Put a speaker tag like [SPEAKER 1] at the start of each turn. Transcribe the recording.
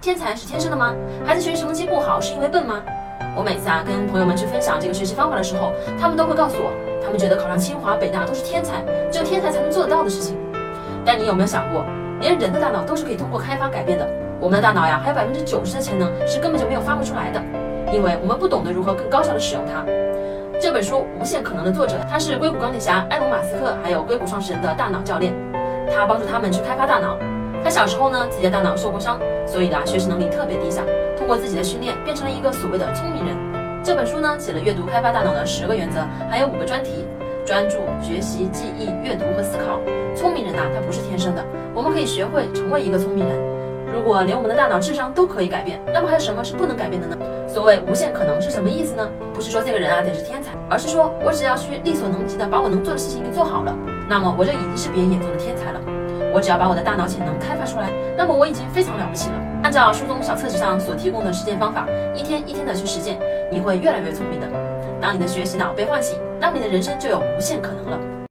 [SPEAKER 1] 天才是天生的吗？孩子学习成绩不好是因为笨吗？我每次啊跟朋友们去分享这个学习方法的时候，他们都会告诉我，他们觉得考上清华北大都是天才，只有天才才能做得到的事情。但你有没有想过，连人的大脑都是可以通过开发改变的？我们的大脑呀，还有百分之九十的潜能是根本就没有发挥出来的，因为我们不懂得如何更高效的使用它。这本书《无限可能》的作者，他是硅谷钢铁侠埃隆·马斯克，还有硅谷创始人的大脑教练，他帮助他们去开发大脑。他小时候呢，自己的大脑受过伤，所以呢，学习能力特别低下。通过自己的训练，变成了一个所谓的聪明人。这本书呢，写了阅读开发大脑的十个原则，还有五个专题：专注、学习、记忆、阅读和思考。聪明人呐，他不是天生的，我们可以学会成为一个聪明人。如果连我们的大脑智商都可以改变，那么还有什么是不能改变的呢？所谓无限可能是什么意思呢？不是说这个人啊得是天才，而是说我只要去力所能及的把我能做的事情给做好了，那么我就已经是别人眼中的天才了。我只要把我的大脑潜能开发出来，那么我已经非常了不起了。按照书中小册子上所提供的实践方法，一天一天的去实践，你会越来越聪明的。当你的学习脑被唤醒，那么你的人生就有无限可能了。